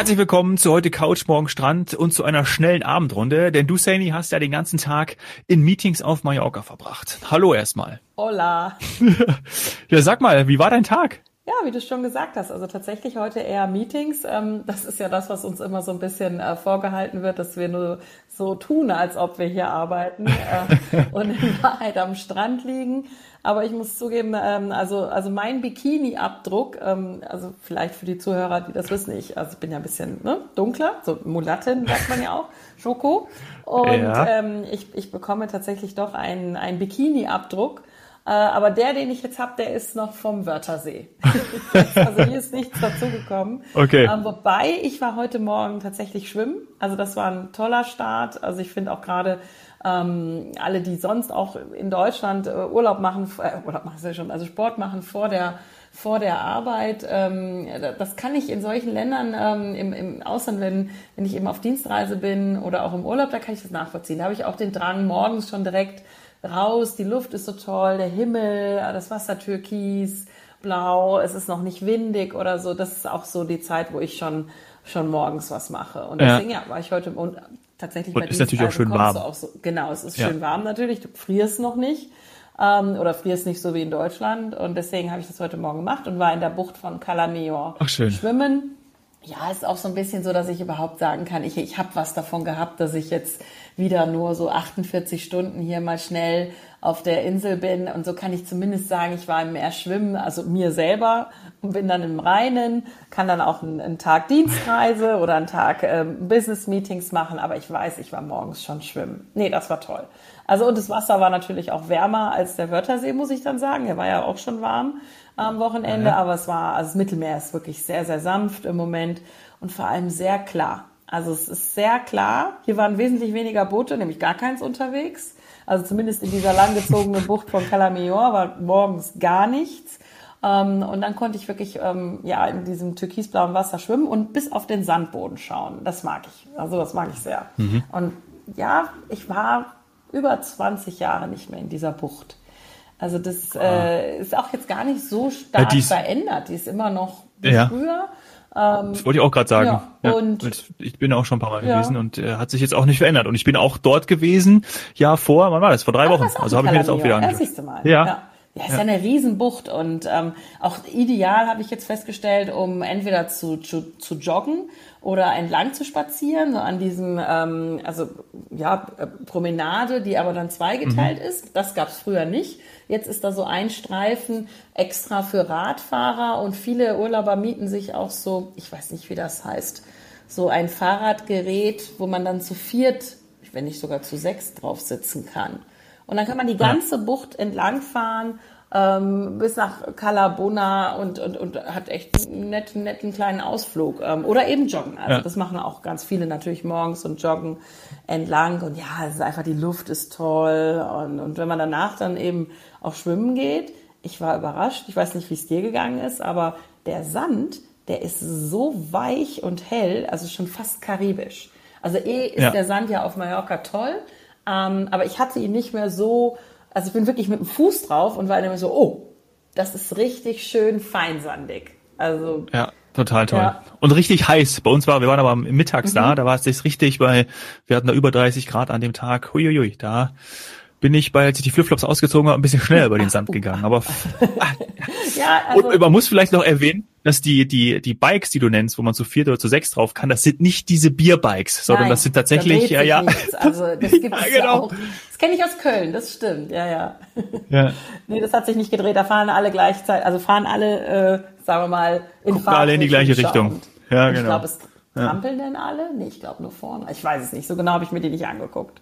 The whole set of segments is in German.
Herzlich willkommen zu heute Couch Morgen Strand und zu einer schnellen Abendrunde, denn du, Saini, hast ja den ganzen Tag in Meetings auf Mallorca verbracht. Hallo erstmal. Hola. ja, sag mal, wie war dein Tag? Ja, wie du schon gesagt hast, also tatsächlich heute eher Meetings. Ähm, das ist ja das, was uns immer so ein bisschen äh, vorgehalten wird, dass wir nur so tun, als ob wir hier arbeiten äh, und in Wahrheit am Strand liegen. Aber ich muss zugeben, ähm, also, also mein Bikini-Abdruck, ähm, also vielleicht für die Zuhörer, die das wissen, ich, also ich bin ja ein bisschen ne, dunkler, so Mulattin sagt man ja auch, Schoko. Und ja. ähm, ich, ich bekomme tatsächlich doch einen, einen Bikini-Abdruck. Äh, aber der, den ich jetzt habe, der ist noch vom Wörthersee. also hier ist nichts dazugekommen. Okay. Ähm, wobei, ich war heute Morgen tatsächlich schwimmen. Also das war ein toller Start. Also ich finde auch gerade ähm, alle, die sonst auch in Deutschland äh, Urlaub machen, äh, Urlaub machen sie schon, also Sport machen vor der vor der Arbeit. Ähm, das kann ich in solchen Ländern ähm, im, im Ausland, wenn, wenn ich eben auf Dienstreise bin oder auch im Urlaub, da kann ich das nachvollziehen. Da habe ich auch den Drang, morgens schon direkt raus, die Luft ist so toll, der Himmel, das Wasser türkis, blau, es ist noch nicht windig oder so. Das ist auch so die Zeit, wo ich schon schon morgens was mache. Und deswegen ja, ja war ich heute und tatsächlich und bei ist natürlich auch schön warm. Auch so, genau, es ist ja. schön warm natürlich. Du frierst noch nicht ähm, oder frierst nicht so wie in Deutschland. Und deswegen habe ich das heute Morgen gemacht und war in der Bucht von Calameor Ach, schön. schwimmen. Ja, ist auch so ein bisschen so, dass ich überhaupt sagen kann, ich, ich habe was davon gehabt, dass ich jetzt wieder nur so 48 Stunden hier mal schnell auf der Insel bin. Und so kann ich zumindest sagen, ich war im Meer schwimmen, also mir selber und bin dann im Reinen, kann dann auch einen, einen Tag Dienstreise oder einen Tag ähm, Business-Meetings machen, aber ich weiß, ich war morgens schon schwimmen. Nee, das war toll. Also und das Wasser war natürlich auch wärmer als der Wörthersee, muss ich dann sagen. Er war ja auch schon warm am Wochenende, ja. aber es war, also das Mittelmeer ist wirklich sehr, sehr sanft im Moment und vor allem sehr klar. Also es ist sehr klar. Hier waren wesentlich weniger Boote, nämlich gar keins unterwegs. Also zumindest in dieser langgezogenen Bucht von Calamior war morgens gar nichts. Ähm, und dann konnte ich wirklich ähm, ja in diesem türkisblauen Wasser schwimmen und bis auf den Sandboden schauen. Das mag ich. Also das mag ich sehr. Mhm. Und ja, ich war über 20 Jahre nicht mehr in dieser Bucht. Also das ah. äh, ist auch jetzt gar nicht so stark ja, verändert. Die ist immer noch wie ja. früher. Ähm, das wollte ich auch gerade sagen. Ja, ja, und ich bin auch schon ein paar Mal gewesen und äh, hat sich jetzt auch nicht verändert. Und ich bin auch dort gewesen, ja vor, wann war das? Vor drei Ach, Wochen. Also habe ich mir jetzt auch wieder angeschaut. Ja. ja. Ja, ist ja. eine Riesenbucht und ähm, auch ideal habe ich jetzt festgestellt, um entweder zu, zu, zu joggen oder entlang zu spazieren, so an diesem, ähm, also ja, äh, Promenade, die aber dann zweigeteilt mhm. ist. Das gab es früher nicht. Jetzt ist da so ein Streifen extra für Radfahrer und viele Urlauber mieten sich auch so, ich weiß nicht, wie das heißt, so ein Fahrradgerät, wo man dann zu viert, wenn nicht sogar zu sechs drauf sitzen kann. Und dann kann man die ganze Bucht entlangfahren ähm, bis nach Calabona und, und, und hat echt einen netten, netten kleinen Ausflug. Ähm, oder eben joggen. Also ja. das machen auch ganz viele natürlich morgens und joggen entlang. Und ja, es ist einfach, die Luft ist toll. Und, und wenn man danach dann eben auch schwimmen geht, ich war überrascht. Ich weiß nicht, wie es dir gegangen ist, aber der Sand, der ist so weich und hell, also schon fast karibisch. Also eh ist ja. der Sand ja auf Mallorca toll, ähm, aber ich hatte ihn nicht mehr so, also ich bin wirklich mit dem Fuß drauf und war immer so, oh, das ist richtig schön feinsandig. Also ja. Total toll. Ja. Und richtig heiß. Bei uns war, wir waren aber mittags mhm. da, da war es jetzt richtig, weil wir hatten da über 30 Grad an dem Tag. Huiuiui, da bin ich bei, als ich die Flipflops ausgezogen habe, ein bisschen schneller über den Sand gegangen. Aber ja, also, und man muss vielleicht noch erwähnen, dass die die die Bikes, die du nennst, wo man zu viert oder zu sechs drauf kann, das sind nicht diese Bierbikes, sondern Nein, das sind tatsächlich ja ja. Also das gibt ja, es genau. ja auch. Das kenne ich aus Köln, das stimmt. Ja ja. ja. nee, das hat sich nicht gedreht. Da fahren alle gleichzeitig, also fahren alle, äh, sagen wir mal, in Gucken alle in die gleiche Richtung. Ja genau. Ich glaube, es trampeln denn alle? Nee, ich glaube nur vorne. Ich weiß es nicht. So genau habe ich mir die nicht angeguckt.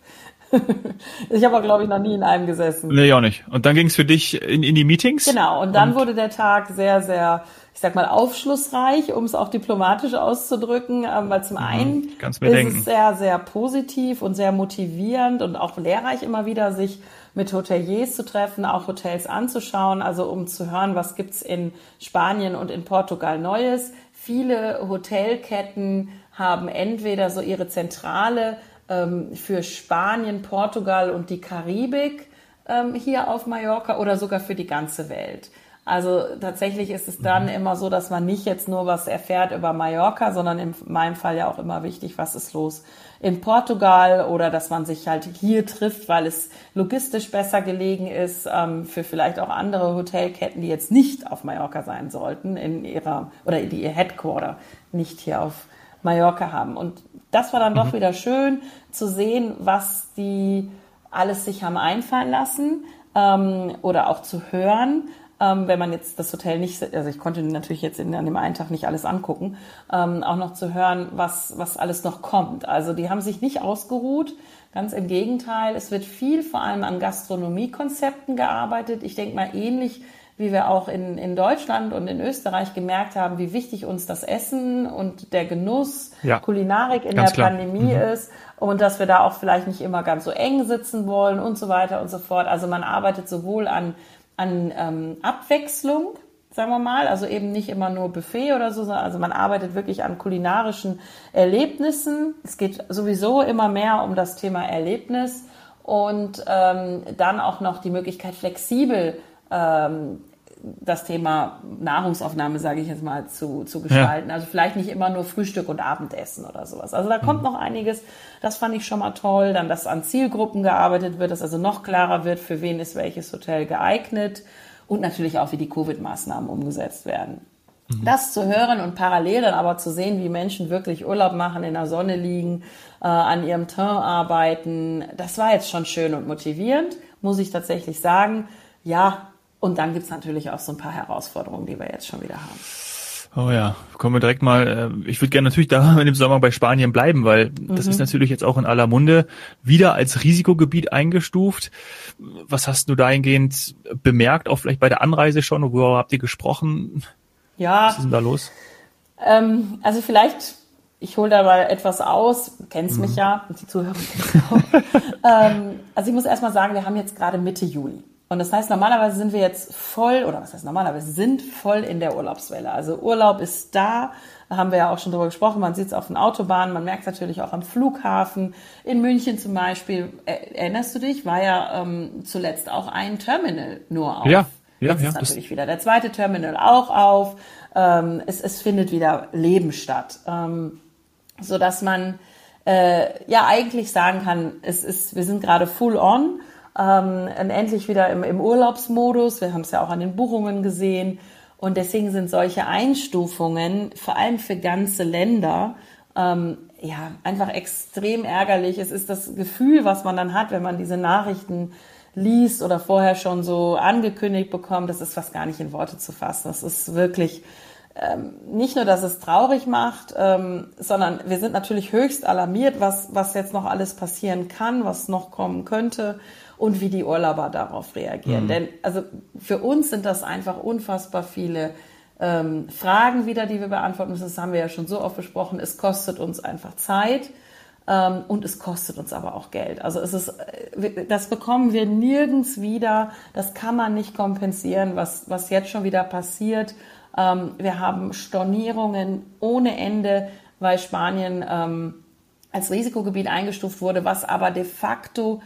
ich habe auch, glaube ich, noch nie in einem gesessen. Nee, auch nicht. Und dann ging es für dich in, in die Meetings? Genau, und dann und wurde der Tag sehr, sehr, ich sag mal, aufschlussreich, um es auch diplomatisch auszudrücken, ähm, weil zum mhm, einen ist denken. es sehr, sehr positiv und sehr motivierend und auch lehrreich immer wieder, sich mit Hoteliers zu treffen, auch Hotels anzuschauen, also um zu hören, was gibt's in Spanien und in Portugal Neues. Viele Hotelketten haben entweder so ihre zentrale ähm, für Spanien, Portugal und die Karibik ähm, hier auf Mallorca oder sogar für die ganze Welt. Also tatsächlich ist es dann mhm. immer so, dass man nicht jetzt nur was erfährt über Mallorca, sondern in meinem Fall ja auch immer wichtig, was ist los in Portugal oder dass man sich halt hier trifft, weil es logistisch besser gelegen ist ähm, für vielleicht auch andere Hotelketten, die jetzt nicht auf Mallorca sein sollten, in ihrer oder die ihr Headquarter nicht hier auf Mallorca haben. Und das war dann mhm. doch wieder schön zu sehen, was die alles sich haben einfallen lassen ähm, oder auch zu hören ähm, wenn man jetzt das Hotel nicht, also ich konnte natürlich jetzt in, an dem einen Tag nicht alles angucken, ähm, auch noch zu hören, was, was alles noch kommt. Also die haben sich nicht ausgeruht, ganz im Gegenteil. Es wird viel vor allem an Gastronomiekonzepten gearbeitet. Ich denke mal ähnlich wie wir auch in, in Deutschland und in Österreich gemerkt haben, wie wichtig uns das Essen und der Genuss, ja, Kulinarik in der klar. Pandemie mhm. ist und dass wir da auch vielleicht nicht immer ganz so eng sitzen wollen und so weiter und so fort. Also man arbeitet sowohl an an ähm, Abwechslung, sagen wir mal, also eben nicht immer nur Buffet oder so, also man arbeitet wirklich an kulinarischen Erlebnissen. Es geht sowieso immer mehr um das Thema Erlebnis und ähm, dann auch noch die Möglichkeit flexibel ähm, das Thema Nahrungsaufnahme, sage ich jetzt mal, zu, zu gestalten. Ja. Also vielleicht nicht immer nur Frühstück und Abendessen oder sowas. Also da kommt mhm. noch einiges. Das fand ich schon mal toll. Dann, dass an Zielgruppen gearbeitet wird, dass also noch klarer wird, für wen ist welches Hotel geeignet. Und natürlich auch, wie die Covid-Maßnahmen umgesetzt werden. Mhm. Das zu hören und parallel dann aber zu sehen, wie Menschen wirklich Urlaub machen, in der Sonne liegen, äh, an ihrem Teint arbeiten, das war jetzt schon schön und motivierend, muss ich tatsächlich sagen. Ja, und dann gibt's natürlich auch so ein paar Herausforderungen, die wir jetzt schon wieder haben. Oh ja, kommen wir direkt mal. Äh, ich würde gerne natürlich da in dem Sommer bei Spanien bleiben, weil das mhm. ist natürlich jetzt auch in aller Munde wieder als Risikogebiet eingestuft. Was hast du dahingehend bemerkt, auch vielleicht bei der Anreise schon? Worüber habt ihr gesprochen? Ja. Was ist denn da los? Ähm, also vielleicht, ich hole da mal etwas aus. Du kennst mhm. mich ja und die Zuhörer kennen auch. ähm, also ich muss erst mal sagen, wir haben jetzt gerade Mitte Juli. Und das heißt, normalerweise sind wir jetzt voll, oder was heißt normalerweise, sind voll in der Urlaubswelle. Also Urlaub ist da, da haben wir ja auch schon drüber gesprochen, man sieht es auf den Autobahnen, man merkt es natürlich auch am Flughafen. In München zum Beispiel, erinnerst du dich, war ja ähm, zuletzt auch ein Terminal nur auf. Ja, ja, Jetzt ja. ist natürlich wieder der zweite Terminal auch auf. Ähm, es, es findet wieder Leben statt. Ähm, so dass man äh, ja eigentlich sagen kann, es ist, wir sind gerade full on ähm, endlich wieder im, im Urlaubsmodus. Wir haben es ja auch an den Buchungen gesehen. Und deswegen sind solche Einstufungen, vor allem für ganze Länder, ähm, ja, einfach extrem ärgerlich. Es ist das Gefühl, was man dann hat, wenn man diese Nachrichten liest oder vorher schon so angekündigt bekommt, das ist fast gar nicht in Worte zu fassen. Das ist wirklich ähm, nicht nur, dass es traurig macht, ähm, sondern wir sind natürlich höchst alarmiert, was, was jetzt noch alles passieren kann, was noch kommen könnte und wie die Urlauber darauf reagieren. Mhm. Denn also für uns sind das einfach unfassbar viele ähm, Fragen wieder, die wir beantworten müssen. Das haben wir ja schon so oft besprochen. Es kostet uns einfach Zeit ähm, und es kostet uns aber auch Geld. Also es ist, äh, das bekommen wir nirgends wieder. Das kann man nicht kompensieren, was, was jetzt schon wieder passiert. Ähm, wir haben Stornierungen ohne Ende, weil Spanien ähm, als Risikogebiet eingestuft wurde, was aber de facto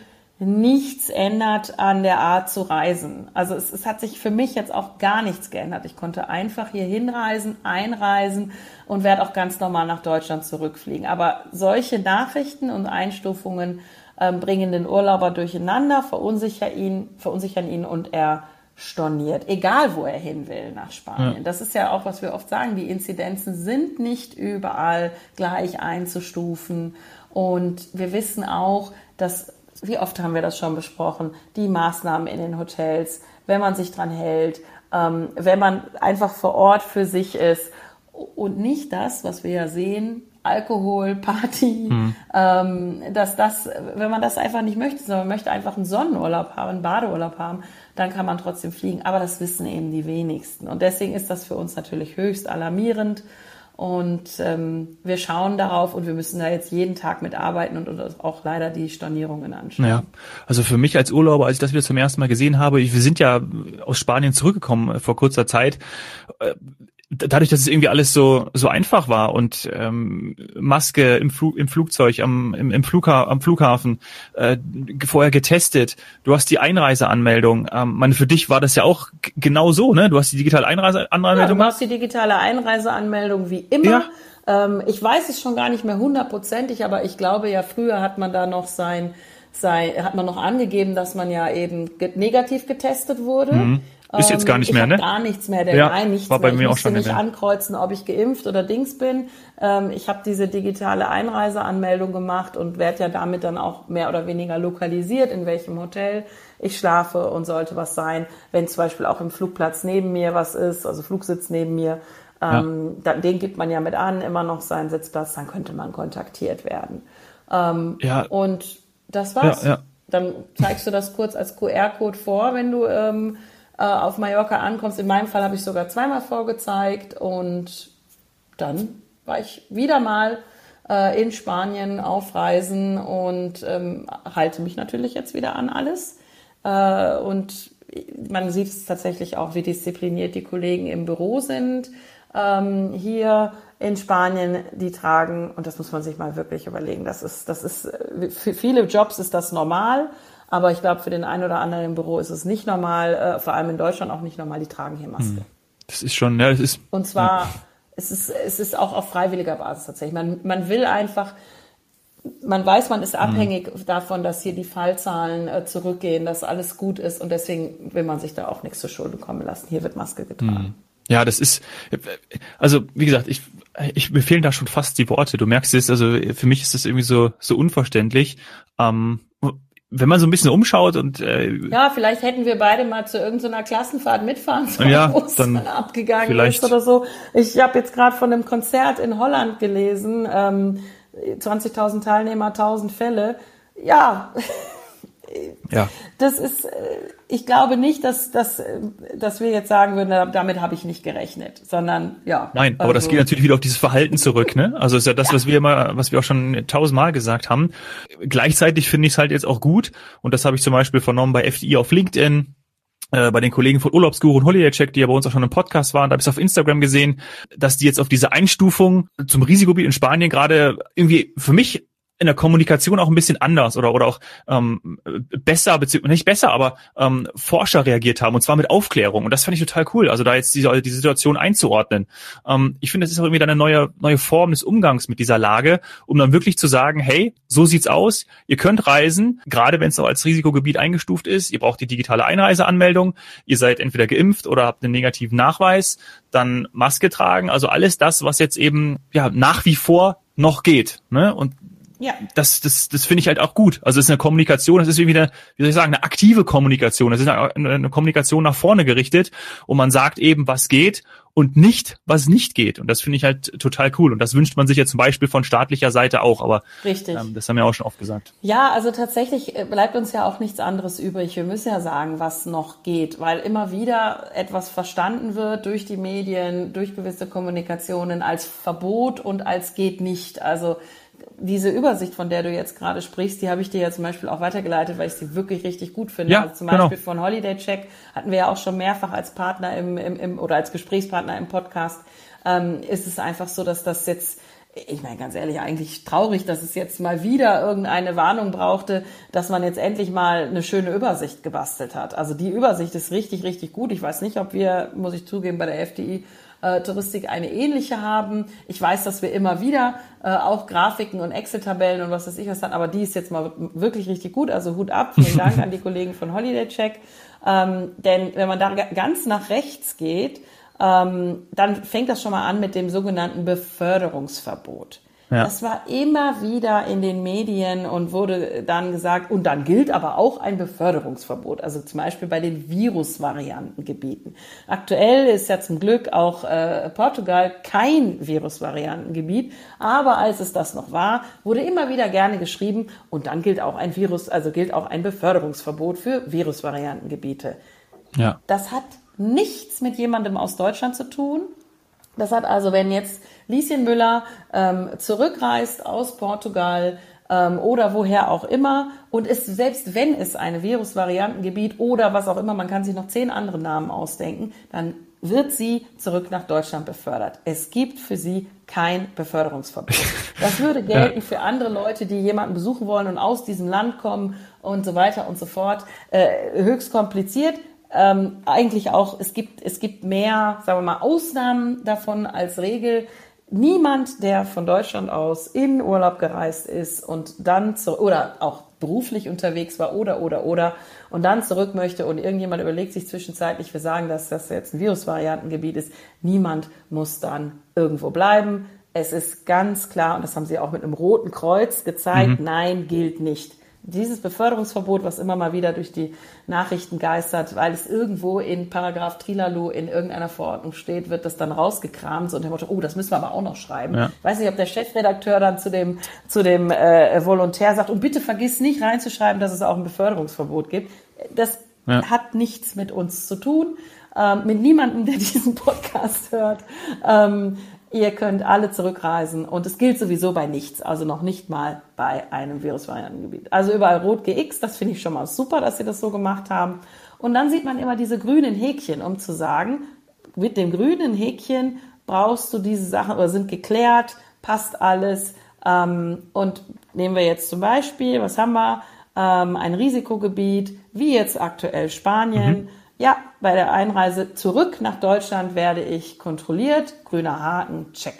nichts ändert an der Art zu reisen. Also es, es, hat sich für mich jetzt auch gar nichts geändert. Ich konnte einfach hier hinreisen, einreisen und werde auch ganz normal nach Deutschland zurückfliegen. Aber solche Nachrichten und Einstufungen ähm, bringen den Urlauber durcheinander, verunsichern ihn, verunsichern ihn und er storniert, egal wo er hin will nach Spanien. Ja. Das ist ja auch, was wir oft sagen, die Inzidenzen sind nicht überall gleich einzustufen. Und wir wissen auch, dass wie oft haben wir das schon besprochen, die Maßnahmen in den Hotels, wenn man sich dran hält, ähm, wenn man einfach vor Ort für sich ist und nicht das, was wir ja sehen, Alkohol, Party, mhm. ähm, dass das, wenn man das einfach nicht möchte, sondern man möchte einfach einen Sonnenurlaub haben, einen Badeurlaub haben, dann kann man trotzdem fliegen. Aber das wissen eben die wenigsten. Und deswegen ist das für uns natürlich höchst alarmierend. Und ähm, wir schauen darauf und wir müssen da jetzt jeden Tag mitarbeiten und, und auch leider die Stornierungen anschauen. Ja, also für mich als Urlauber, als ich das wieder zum ersten Mal gesehen habe, wir sind ja aus Spanien zurückgekommen äh, vor kurzer Zeit. Äh, dadurch, dass es irgendwie alles so so einfach war und ähm, Maske im, Flug, im Flugzeug, am, im, im Flugha am Flughafen, äh, vorher getestet, du hast die Einreiseanmeldung. Ähm, meine, für dich war das ja auch genau so, ne? Du hast die digitale Einreiseanmeldung. Ja, du hast die digitale Einreiseanmeldung wie immer. Ja. Ähm, ich weiß es schon gar nicht mehr hundertprozentig, aber ich glaube ja, früher hat man da noch sein sei, hat man noch angegeben, dass man ja eben negativ getestet wurde. Mhm. Ist jetzt gar nicht ich mehr, ne? Gar nichts mehr, der ja, nein, nichts war bei mehr. Mir ich auch schon nicht mehr. ankreuzen, ob ich geimpft oder Dings bin. Ähm, ich habe diese digitale Einreiseanmeldung gemacht und werde ja damit dann auch mehr oder weniger lokalisiert, in welchem Hotel ich schlafe und sollte was sein, wenn zum Beispiel auch im Flugplatz neben mir was ist, also Flugsitz neben mir, ähm, ja. den gibt man ja mit an, immer noch seinen Sitzplatz, dann könnte man kontaktiert werden. Ähm, ja. Und das war's. Ja, ja. Dann zeigst du das kurz als QR-Code vor, wenn du ähm, äh, auf Mallorca ankommst. In meinem Fall habe ich sogar zweimal vorgezeigt und dann war ich wieder mal äh, in Spanien auf Reisen und ähm, halte mich natürlich jetzt wieder an alles. Äh, und man sieht es tatsächlich auch, wie diszipliniert die Kollegen im Büro sind. Ähm, hier in Spanien, die tragen, und das muss man sich mal wirklich überlegen, das ist, das ist, für viele Jobs ist das normal, aber ich glaube, für den einen oder anderen im Büro ist es nicht normal, äh, vor allem in Deutschland auch nicht normal, die tragen hier Maske. Hm. Das ist schon, ja, das ist. Und zwar, ja. es ist, es ist auch auf freiwilliger Basis tatsächlich. Man, man will einfach, man weiß, man ist hm. abhängig mhm. davon, dass hier die Fallzahlen äh, zurückgehen, dass alles gut ist und deswegen will man sich da auch nichts zu Schulden kommen lassen. Hier wird Maske getragen. Mhm. Ja, das ist, also wie gesagt, ich, ich mir fehlen da schon fast die Worte. Du merkst es, also für mich ist das irgendwie so so unverständlich. Ähm, wenn man so ein bisschen umschaut und äh, ja, vielleicht hätten wir beide mal zu irgendeiner Klassenfahrt mitfahren sollen, ja, wo es dann abgegangen vielleicht. ist oder so. Ich habe jetzt gerade von einem Konzert in Holland gelesen, ähm, 20.000 Teilnehmer, 1.000 Fälle. Ja, ja. Das ist, äh, ich glaube nicht, dass, dass, äh, dass wir jetzt sagen würden, damit habe ich nicht gerechnet, sondern ja. Nein, aber also, das geht natürlich wieder auf dieses Verhalten zurück, ne? Also ist ja das, ja. was wir immer, was wir auch schon tausendmal gesagt haben. Gleichzeitig finde ich es halt jetzt auch gut, und das habe ich zum Beispiel vernommen bei FDI auf LinkedIn, äh, bei den Kollegen von Urlaubsguru und Holiday Check, die ja bei uns auch schon im Podcast waren, da habe ich es auf Instagram gesehen, dass die jetzt auf diese Einstufung zum Risikogebiet in Spanien gerade irgendwie für mich in der Kommunikation auch ein bisschen anders oder oder auch ähm, besser beziehungsweise nicht besser, aber ähm, Forscher reagiert haben und zwar mit Aufklärung und das fand ich total cool. Also da jetzt diese die Situation einzuordnen. Ähm, ich finde, das ist auch irgendwie dann eine neue neue Form des Umgangs mit dieser Lage, um dann wirklich zu sagen, hey, so sieht's aus. Ihr könnt reisen, gerade wenn es noch als Risikogebiet eingestuft ist. Ihr braucht die digitale Einreiseanmeldung. Ihr seid entweder geimpft oder habt einen negativen Nachweis. Dann Maske tragen. Also alles das, was jetzt eben ja nach wie vor noch geht. Ne? Und ja. Das, das, das finde ich halt auch gut. Also es ist eine Kommunikation, es ist wie eine, wie soll ich sagen, eine aktive Kommunikation. Es ist eine, eine Kommunikation nach vorne gerichtet und man sagt eben, was geht und nicht, was nicht geht. Und das finde ich halt total cool. Und das wünscht man sich ja zum Beispiel von staatlicher Seite auch. Aber Richtig. Ähm, das haben wir auch schon oft gesagt. Ja, also tatsächlich äh, bleibt uns ja auch nichts anderes übrig. Wir müssen ja sagen, was noch geht, weil immer wieder etwas verstanden wird durch die Medien, durch gewisse Kommunikationen als Verbot und als geht nicht. Also diese Übersicht, von der du jetzt gerade sprichst, die habe ich dir ja zum Beispiel auch weitergeleitet, weil ich sie wirklich richtig gut finde. Ja, also zum genau. Beispiel von Holiday Check hatten wir ja auch schon mehrfach als Partner im, im, im oder als Gesprächspartner im Podcast. Ähm, ist es einfach so, dass das jetzt ich meine ganz ehrlich, eigentlich traurig, dass es jetzt mal wieder irgendeine Warnung brauchte, dass man jetzt endlich mal eine schöne Übersicht gebastelt hat. Also die Übersicht ist richtig, richtig gut. Ich weiß nicht, ob wir, muss ich zugeben, bei der FDI äh, Touristik eine ähnliche haben. Ich weiß, dass wir immer wieder äh, auch Grafiken und Excel-Tabellen und was weiß ich was haben, aber die ist jetzt mal wirklich richtig gut. Also Hut ab, vielen Dank an die Kollegen von Holiday Check. Ähm, denn wenn man da ganz nach rechts geht, ähm, dann fängt das schon mal an mit dem sogenannten Beförderungsverbot. Ja. Das war immer wieder in den Medien und wurde dann gesagt, und dann gilt aber auch ein Beförderungsverbot, also zum Beispiel bei den Virusvariantengebieten. Aktuell ist ja zum Glück auch äh, Portugal kein Virusvariantengebiet, aber als es das noch war, wurde immer wieder gerne geschrieben, und dann gilt auch ein Virus, also gilt auch ein Beförderungsverbot für Virusvariantengebiete. Ja. Das hat nichts mit jemandem aus Deutschland zu tun. Das hat also, wenn jetzt Lieschen Müller ähm, zurückreist aus Portugal ähm, oder woher auch immer und ist, selbst wenn es ein Virusvariantengebiet oder was auch immer, man kann sich noch zehn andere Namen ausdenken, dann wird sie zurück nach Deutschland befördert. Es gibt für sie kein Beförderungsverbot. Das würde gelten ja. für andere Leute, die jemanden besuchen wollen und aus diesem Land kommen und so weiter und so fort. Äh, höchst kompliziert. Ähm, eigentlich auch, es gibt, es gibt mehr, sagen wir mal, Ausnahmen davon als Regel. Niemand, der von Deutschland aus in Urlaub gereist ist und dann zu, oder auch beruflich unterwegs war oder, oder, oder und dann zurück möchte und irgendjemand überlegt sich zwischenzeitlich, wir sagen, dass das jetzt ein Virusvariantengebiet ist, niemand muss dann irgendwo bleiben. Es ist ganz klar, und das haben sie auch mit einem roten Kreuz gezeigt, mhm. nein, gilt nicht dieses Beförderungsverbot, was immer mal wieder durch die Nachrichten geistert, weil es irgendwo in Paragraph Trilalu in irgendeiner Verordnung steht, wird das dann rausgekramt so und der Motto, oh, das müssen wir aber auch noch schreiben. Ja. Weiß nicht, ob der Chefredakteur dann zu dem, zu dem äh, Volontär sagt, und bitte vergiss nicht reinzuschreiben, dass es auch ein Beförderungsverbot gibt. Das ja. hat nichts mit uns zu tun, ähm, mit niemandem, der diesen Podcast hört. Ähm, Ihr könnt alle zurückreisen und es gilt sowieso bei nichts, also noch nicht mal bei einem Virusvariantengebiet. Also überall rot GX, das finde ich schon mal super, dass sie das so gemacht haben. Und dann sieht man immer diese grünen Häkchen, um zu sagen, mit dem grünen Häkchen brauchst du diese Sachen oder sind geklärt, passt alles. Ähm, und nehmen wir jetzt zum Beispiel, was haben wir? Ähm, ein Risikogebiet, wie jetzt aktuell Spanien. Mhm ja, bei der Einreise zurück nach Deutschland werde ich kontrolliert. Grüner Haken, check.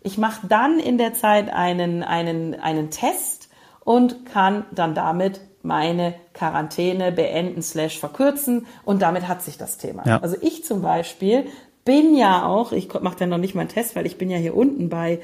Ich mache dann in der Zeit einen, einen, einen Test und kann dann damit meine Quarantäne beenden slash verkürzen und damit hat sich das Thema. Ja. Also ich zum Beispiel bin ja auch, ich mache dann noch nicht mal einen Test, weil ich bin ja hier unten bei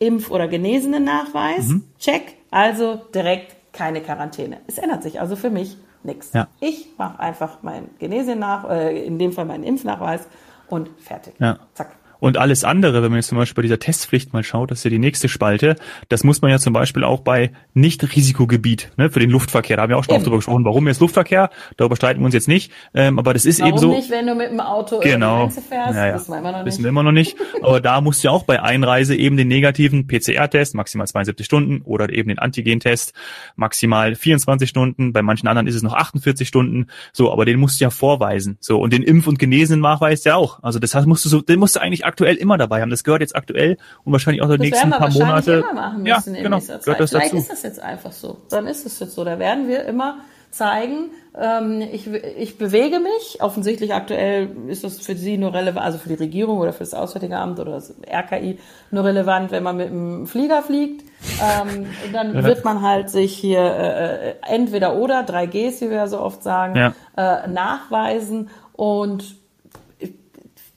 Impf- oder genesenen Nachweis. Mhm. Check. Also direkt keine Quarantäne. Es ändert sich also für mich nichts. Ja. Ich mache einfach mein Genesien nach, äh, in dem Fall meinen Impfnachweis und fertig. Ja. Zack. Und alles andere, wenn man jetzt zum Beispiel bei dieser Testpflicht mal schaut, das ist ja die nächste Spalte, das muss man ja zum Beispiel auch bei Nicht-Risikogebiet, ne, für den Luftverkehr, da haben wir auch schon oft drüber gesprochen, warum jetzt Luftverkehr, darüber streiten wir uns jetzt nicht, ähm, aber das ist warum eben so. Warum nicht, wenn du mit dem Auto genau, fährst, ja, ja. wissen wir immer noch nicht. Wissen wir immer noch nicht, aber da musst du ja auch bei Einreise eben den negativen PCR-Test, maximal 72 Stunden, oder eben den Antigen-Test, maximal 24 Stunden, bei manchen anderen ist es noch 48 Stunden, so, aber den musst du ja vorweisen, so, und den Impf- und Genesen-Nachweis ja auch, also das heißt, musst du so, den musst du eigentlich aktuell immer dabei haben. Das gehört jetzt aktuell und wahrscheinlich auch die nächsten paar Monate. Immer machen müssen ja, genau, gehört das Vielleicht dazu. ist das jetzt einfach so. Dann ist es jetzt so. Da werden wir immer zeigen, ähm, ich, ich bewege mich. Offensichtlich aktuell ist das für Sie nur relevant, also für die Regierung oder für das Auswärtige Amt oder das RKI nur relevant, wenn man mit dem Flieger fliegt. Ähm, dann ja. wird man halt sich hier äh, äh entweder oder 3Gs, wie wir ja so oft sagen, ja. äh, nachweisen und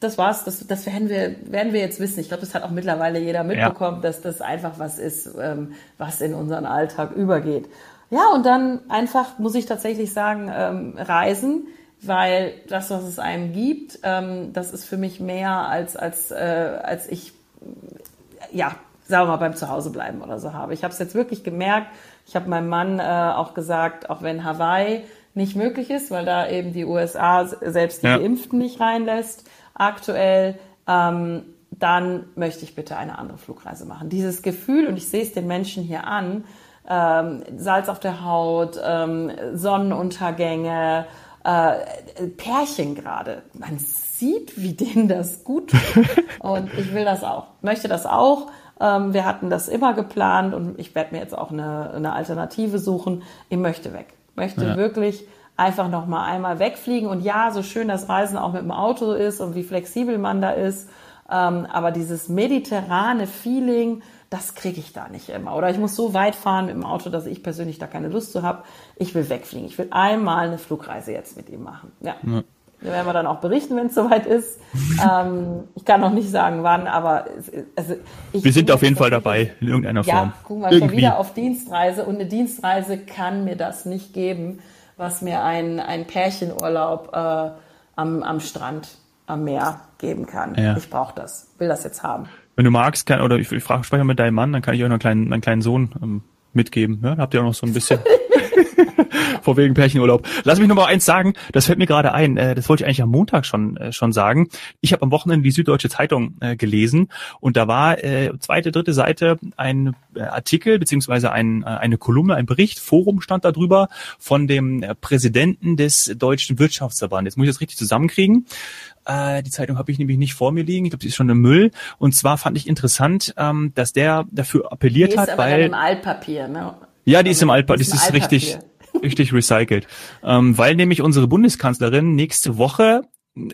das war's. Das, das werden wir, werden wir jetzt wissen. Ich glaube, das hat auch mittlerweile jeder mitbekommen, ja. dass das einfach was ist, ähm, was in unseren Alltag übergeht. Ja, und dann einfach, muss ich tatsächlich sagen, ähm, reisen, weil das, was es einem gibt, ähm, das ist für mich mehr als, als, äh, als ich, ja, sagen wir mal, beim Zuhausebleiben oder so habe. Ich habe es jetzt wirklich gemerkt. Ich habe meinem Mann äh, auch gesagt, auch wenn Hawaii nicht möglich ist, weil da eben die USA selbst die ja. Geimpften nicht reinlässt, aktuell, ähm, dann möchte ich bitte eine andere Flugreise machen. Dieses Gefühl, und ich sehe es den Menschen hier an, ähm, Salz auf der Haut, ähm, Sonnenuntergänge, äh, Pärchen gerade. Man sieht, wie denen das gut tut. Und ich will das auch, möchte das auch. Ähm, wir hatten das immer geplant und ich werde mir jetzt auch eine, eine Alternative suchen. Ich möchte weg. Möchte ja. wirklich einfach noch mal einmal wegfliegen. Und ja, so schön das Reisen auch mit dem Auto ist und wie flexibel man da ist, ähm, aber dieses mediterrane Feeling, das kriege ich da nicht immer. Oder ich muss so weit fahren mit dem Auto, dass ich persönlich da keine Lust zu habe. Ich will wegfliegen. Ich will einmal eine Flugreise jetzt mit ihm machen. Ja. ja. Da werden wir dann auch berichten, wenn es soweit ist. ähm, ich kann noch nicht sagen, wann, aber also ich wir sind auf jeden Fall dabei in irgendeiner Form. Ja, gucken wir Irgendwie. schon wieder auf Dienstreise und eine Dienstreise kann mir das nicht geben was mir ein, ein Pärchenurlaub äh, am, am Strand, am Meer geben kann. Ja. Ich brauche das, will das jetzt haben. Wenn du magst, kann, oder ich, ich frage, spreche mit deinem Mann, dann kann ich auch noch einen kleinen, einen kleinen Sohn ähm, mitgeben. Ja, habt ihr auch noch so ein bisschen. Vor wegen Pärchenurlaub. Lass mich noch mal eins sagen, das fällt mir gerade ein, äh, das wollte ich eigentlich am Montag schon äh, schon sagen. Ich habe am Wochenende die Süddeutsche Zeitung äh, gelesen und da war äh, zweite, dritte Seite ein äh, Artikel beziehungsweise ein, äh, eine Kolumne, ein Bericht, Forum stand da drüber von dem äh, Präsidenten des Deutschen Wirtschaftsverbandes. Jetzt muss ich das richtig zusammenkriegen. Äh, die Zeitung habe ich nämlich nicht vor mir liegen. Ich glaube, die ist schon im Müll. Und zwar fand ich interessant, ähm, dass der dafür appelliert die ist hat, aber weil im Altpapier, ne? Ja, die ist im Altpapier. Das ist richtig, richtig recycelt. Ähm, weil nämlich unsere Bundeskanzlerin nächste Woche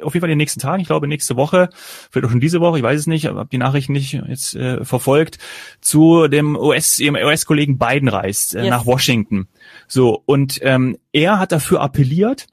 auf jeden Fall in den nächsten Tagen, ich glaube nächste Woche, vielleicht auch schon diese Woche, ich weiß es nicht, habe die Nachrichten nicht jetzt äh, verfolgt, zu dem US, ihrem US-Kollegen Biden reist äh, yes. nach Washington. So und ähm, er hat dafür appelliert,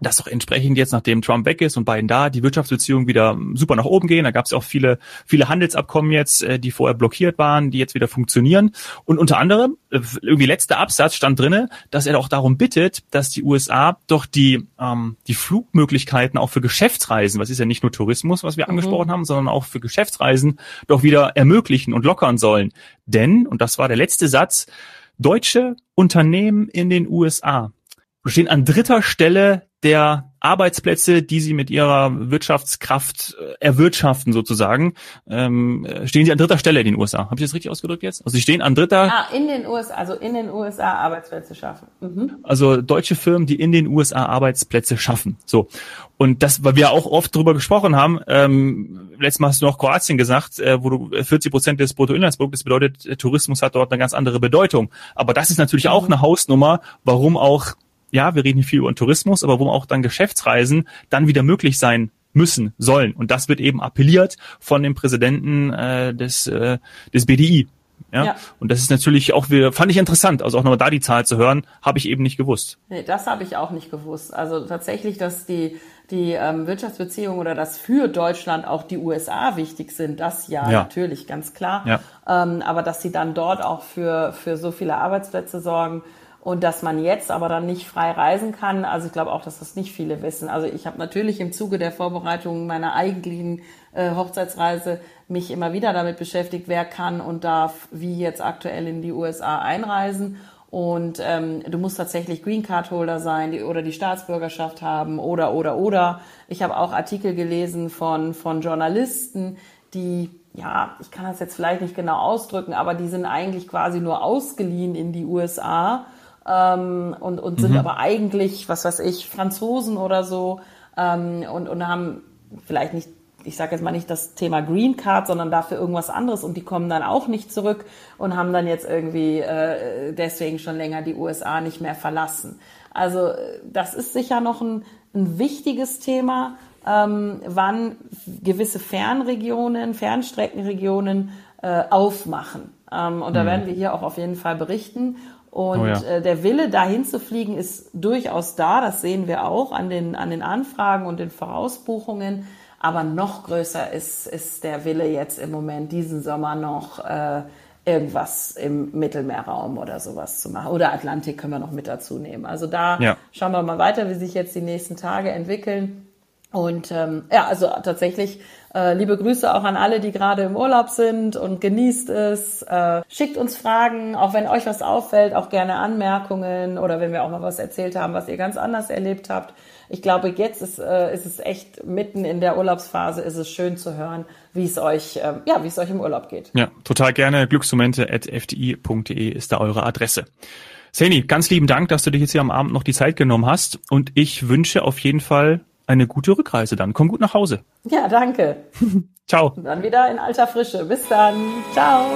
dass doch entsprechend jetzt, nachdem Trump weg ist und Biden da, die Wirtschaftsbeziehungen wieder super nach oben gehen. Da gab es auch viele, viele Handelsabkommen jetzt, äh, die vorher blockiert waren, die jetzt wieder funktionieren. Und unter anderem, äh, irgendwie letzter Absatz stand drinne, dass er auch darum bittet, dass die USA doch die, ähm, die Flugmöglichkeiten auch für Geschäftsreisen, was ist ja nicht nur Tourismus, was wir mhm. angesprochen haben, sondern auch für Geschäftsreisen doch wieder ermöglichen und lockern sollen. Denn, und das war der letzte Satz, deutsche Unternehmen in den USA stehen an dritter Stelle der Arbeitsplätze, die sie mit ihrer Wirtschaftskraft äh, erwirtschaften sozusagen, ähm, stehen sie an dritter Stelle in den USA. Habe ich das richtig ausgedrückt jetzt? Also sie stehen an dritter. Ah, in den USA, also in den USA Arbeitsplätze schaffen. Mhm. Also deutsche Firmen, die in den USA Arbeitsplätze schaffen. So und das, weil wir auch oft darüber gesprochen haben. Ähm, letztes Mal hast du noch Kroatien gesagt, äh, wo du 40 Prozent des Bruttoinlandsproduktes bedeutet, Tourismus hat dort eine ganz andere Bedeutung. Aber das ist natürlich mhm. auch eine Hausnummer, warum auch ja, wir reden hier viel über Tourismus, aber wo auch dann Geschäftsreisen dann wieder möglich sein müssen, sollen. Und das wird eben appelliert von dem Präsidenten äh, des, äh, des BDI. Ja? ja? Und das ist natürlich auch wieder, fand ich interessant, also auch nochmal da die Zahl zu hören, habe ich eben nicht gewusst. Nee, das habe ich auch nicht gewusst. Also tatsächlich, dass die, die ähm, Wirtschaftsbeziehungen oder dass für Deutschland auch die USA wichtig sind, das ja, ja. natürlich, ganz klar. Ja. Ähm, aber dass sie dann dort auch für, für so viele Arbeitsplätze sorgen, und dass man jetzt aber dann nicht frei reisen kann. Also ich glaube auch, dass das nicht viele wissen. Also ich habe natürlich im Zuge der Vorbereitung meiner eigentlichen äh, Hochzeitsreise mich immer wieder damit beschäftigt, wer kann und darf wie jetzt aktuell in die USA einreisen. Und ähm, du musst tatsächlich Green Card Holder sein die, oder die Staatsbürgerschaft haben oder oder oder. Ich habe auch Artikel gelesen von von Journalisten, die ja, ich kann das jetzt vielleicht nicht genau ausdrücken, aber die sind eigentlich quasi nur ausgeliehen in die USA ähm, und, und sind mhm. aber eigentlich, was weiß ich, Franzosen oder so ähm, und, und haben vielleicht nicht, ich sage jetzt mal nicht das Thema Green Card, sondern dafür irgendwas anderes und die kommen dann auch nicht zurück und haben dann jetzt irgendwie äh, deswegen schon länger die USA nicht mehr verlassen. Also das ist sicher noch ein, ein wichtiges Thema, ähm, wann gewisse Fernregionen, Fernstreckenregionen äh, aufmachen. Ähm, und da mhm. werden wir hier auch auf jeden Fall berichten. Und oh ja. äh, der Wille, dahin zu fliegen, ist durchaus da. Das sehen wir auch an den, an den Anfragen und den Vorausbuchungen. Aber noch größer ist, ist der Wille jetzt im Moment, diesen Sommer noch äh, irgendwas im Mittelmeerraum oder sowas zu machen. Oder Atlantik können wir noch mit dazu nehmen. Also da ja. schauen wir mal weiter, wie sich jetzt die nächsten Tage entwickeln. Und ähm, ja, also tatsächlich äh, liebe Grüße auch an alle, die gerade im Urlaub sind und genießt es. Äh, schickt uns Fragen, auch wenn euch was auffällt, auch gerne Anmerkungen oder wenn wir auch mal was erzählt haben, was ihr ganz anders erlebt habt. Ich glaube, jetzt ist, äh, ist es echt mitten in der Urlaubsphase, ist es schön zu hören, wie es euch, äh, ja, wie es euch im Urlaub geht. Ja, total gerne. Glücksmomente.fdi.de ist da eure Adresse. Seni, ganz lieben Dank, dass du dich jetzt hier am Abend noch die Zeit genommen hast und ich wünsche auf jeden Fall eine gute Rückreise dann. Komm gut nach Hause. Ja, danke. Ciao. Und dann wieder in alter Frische. Bis dann. Ciao.